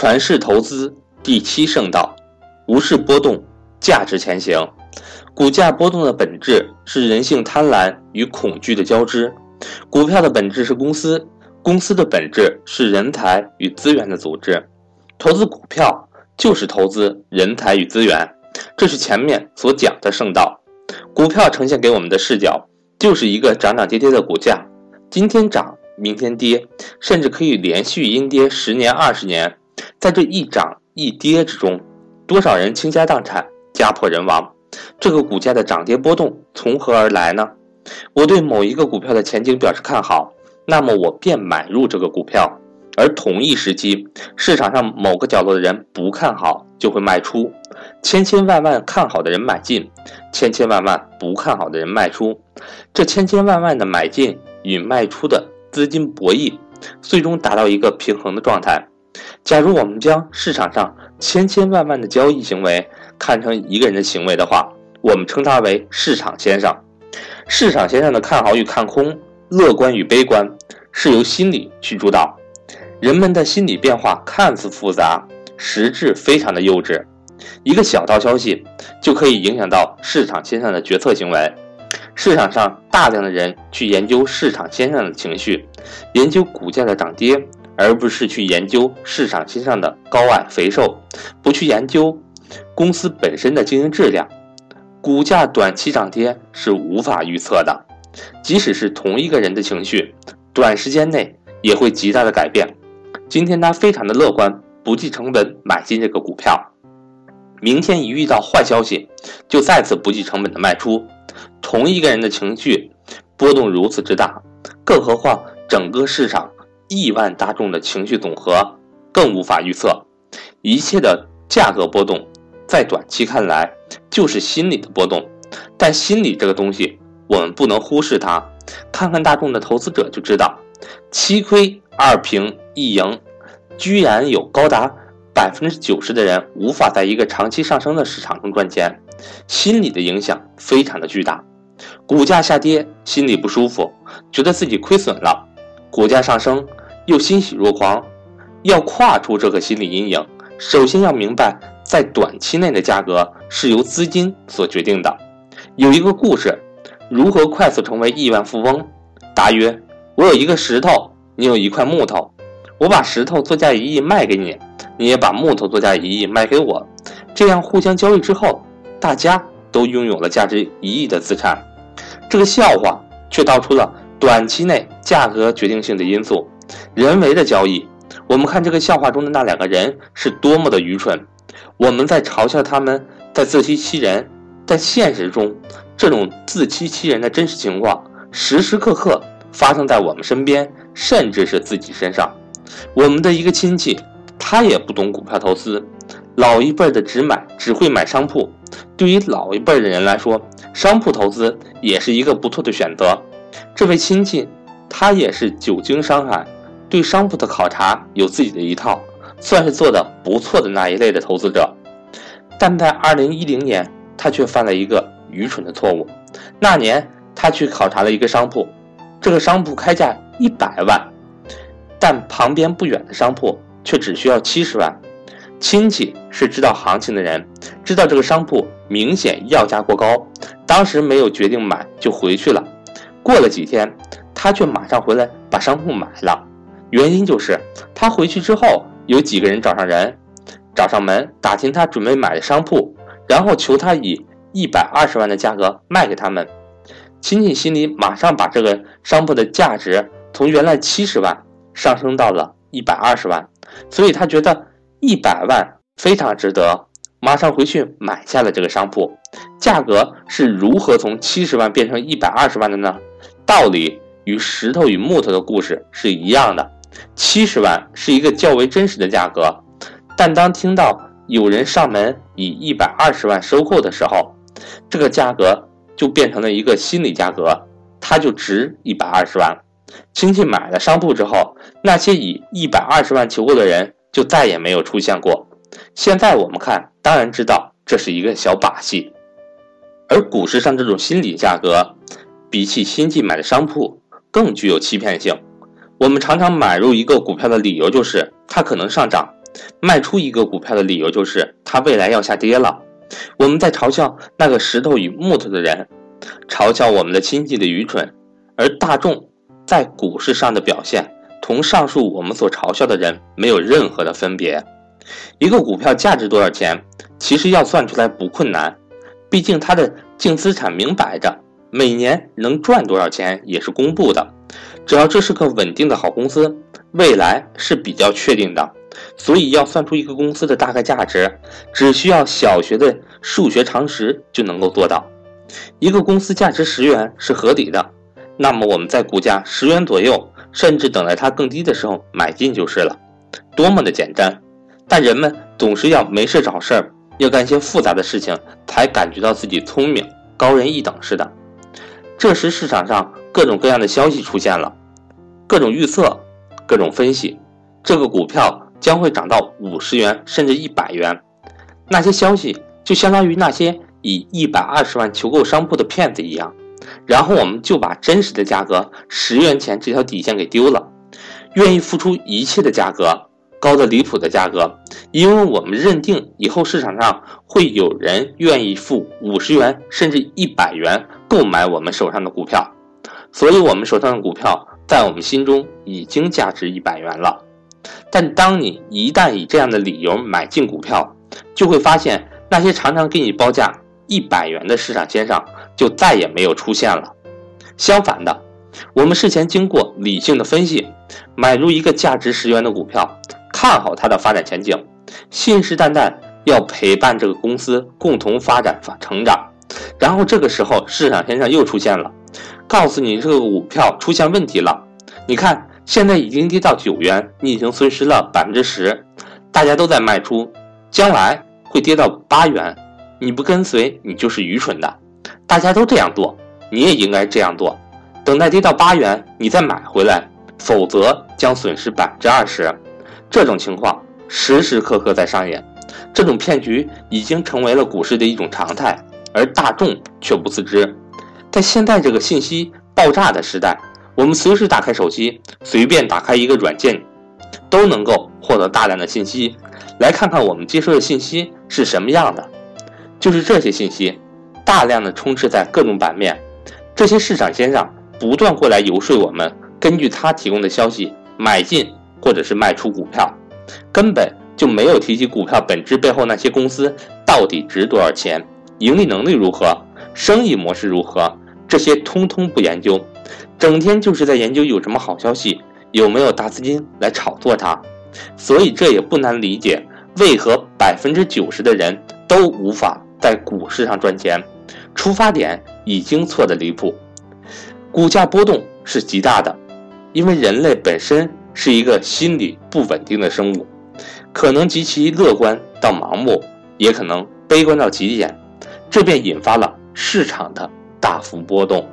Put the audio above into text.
传世投资第七圣道：无视波动，价值前行。股价波动的本质是人性贪婪与恐惧的交织。股票的本质是公司，公司的本质是人才与资源的组织。投资股票就是投资人才与资源，这是前面所讲的圣道。股票呈现给我们的视角就是一个涨涨跌跌的股价，今天涨，明天跌，甚至可以连续阴跌十年、二十年。在这一涨一跌之中，多少人倾家荡产、家破人亡？这个股价的涨跌波动从何而来呢？我对某一个股票的前景表示看好，那么我便买入这个股票；而同一时期，市场上某个角落的人不看好，就会卖出。千千万万看好的人买进，千千万万不看好的人卖出。这千千万万的买进与卖出的资金博弈，最终达到一个平衡的状态。假如我们将市场上千千万万的交易行为看成一个人的行为的话，我们称他为市场先生。市场先生的看好与看空、乐观与悲观，是由心理去主导。人们的心理变化看似复杂，实质非常的幼稚。一个小道消息就可以影响到市场先生的决策行为。市场上大量的人去研究市场先生的情绪，研究股价的涨跌。而不是去研究市场心上的高矮肥瘦，不去研究公司本身的经营质量，股价短期涨跌是无法预测的。即使是同一个人的情绪，短时间内也会极大的改变。今天他非常的乐观，不计成本买进这个股票，明天一遇到坏消息，就再次不计成本的卖出。同一个人的情绪波动如此之大，更何况整个市场。亿万大众的情绪总和更无法预测，一切的价格波动，在短期看来就是心理的波动，但心理这个东西我们不能忽视它。看看大众的投资者就知道，七亏二平一赢，居然有高达百分之九十的人无法在一个长期上升的市场中赚钱，心理的影响非常的巨大。股价下跌，心里不舒服，觉得自己亏损了；股价上升。又欣喜若狂，要跨出这个心理阴影，首先要明白，在短期内的价格是由资金所决定的。有一个故事，如何快速成为亿万富翁？答曰：我有一个石头，你有一块木头，我把石头作价一亿卖给你，你也把木头作价一亿卖给我，这样互相交易之后，大家都拥有了价值一亿的资产。这个笑话却道出了短期内价格决定性的因素。人为的交易，我们看这个笑话中的那两个人是多么的愚蠢，我们在嘲笑他们在自欺欺人。在现实中，这种自欺欺人的真实情况时时刻刻发生在我们身边，甚至是自己身上。我们的一个亲戚，他也不懂股票投资，老一辈的只买只会买商铺。对于老一辈的人来说，商铺投资也是一个不错的选择。这位亲戚，他也是久经商海。对商铺的考察有自己的一套，算是做的不错的那一类的投资者。但在二零一零年，他却犯了一个愚蠢的错误。那年他去考察了一个商铺，这个商铺开价一百万，但旁边不远的商铺却只需要七十万。亲戚是知道行情的人，知道这个商铺明显要价过高，当时没有决定买就回去了。过了几天，他却马上回来把商铺买了。原因就是他回去之后，有几个人找上人，找上门打听他准备买的商铺，然后求他以一百二十万的价格卖给他们。亲戚心里马上把这个商铺的价值从原来七十万上升到了一百二十万，所以他觉得一百万非常值得，马上回去买下了这个商铺。价格是如何从七十万变成一百二十万的呢？道理与石头与木头的故事是一样的。七十万是一个较为真实的价格，但当听到有人上门以一百二十万收购的时候，这个价格就变成了一个心理价格，它就值一百二十万。亲戚买了商铺之后，那些以一百二十万求购的人就再也没有出现过。现在我们看，当然知道这是一个小把戏，而股市上这种心理价格，比起亲戚买的商铺更具有欺骗性。我们常常买入一个股票的理由就是它可能上涨，卖出一个股票的理由就是它未来要下跌了。我们在嘲笑那个石头与木头的人，嘲笑我们的亲戚的愚蠢，而大众在股市上的表现同上述我们所嘲笑的人没有任何的分别。一个股票价值多少钱，其实要算出来不困难，毕竟它的净资产明摆着，每年能赚多少钱也是公布的。只要这是个稳定的好公司，未来是比较确定的。所以要算出一个公司的大概价值，只需要小学的数学常识就能够做到。一个公司价值十元是合理的，那么我们在股价十元左右，甚至等待它更低的时候买进就是了，多么的简单！但人们总是要没事找事儿，要干些复杂的事情，才感觉到自己聪明、高人一等似的。这时市场上各种各样的消息出现了，各种预测，各种分析，这个股票。将会涨到五十元甚至一百元，那些消息就相当于那些以一百二十万求购商铺的骗子一样，然后我们就把真实的价格十元钱这条底线给丢了，愿意付出一切的价格，高的离谱的价格，因为我们认定以后市场上会有人愿意付五十元甚至一百元购买我们手上的股票，所以我们手上的股票在我们心中已经价值一百元了。但当你一旦以这样的理由买进股票，就会发现那些常常给你报价一百元的市场先生就再也没有出现了。相反的，我们事前经过理性的分析，买入一个价值十元的股票，看好它的发展前景，信誓旦旦要陪伴这个公司共同发展发成长。然后这个时候市场先生又出现了，告诉你这个股票出现问题了，你看。现在已经跌到九元，你已经损失了百分之十，大家都在卖出，将来会跌到八元，你不跟随你就是愚蠢的。大家都这样做，你也应该这样做，等待跌到八元你再买回来，否则将损失百分之二十。这种情况时时刻刻在上演，这种骗局已经成为了股市的一种常态，而大众却不自知。在现在这个信息爆炸的时代。我们随时打开手机，随便打开一个软件，都能够获得大量的信息。来看看我们接收的信息是什么样的，就是这些信息，大量的充斥在各种版面。这些市场先生不断过来游说我们，根据他提供的消息买进或者是卖出股票，根本就没有提及股票本质背后那些公司到底值多少钱，盈利能力如何，生意模式如何，这些通通不研究。整天就是在研究有什么好消息，有没有大资金来炒作它，所以这也不难理解为何百分之九十的人都无法在股市上赚钱。出发点已经错的离谱，股价波动是极大的，因为人类本身是一个心理不稳定的生物，可能极其乐观到盲目，也可能悲观到极点，这便引发了市场的大幅波动。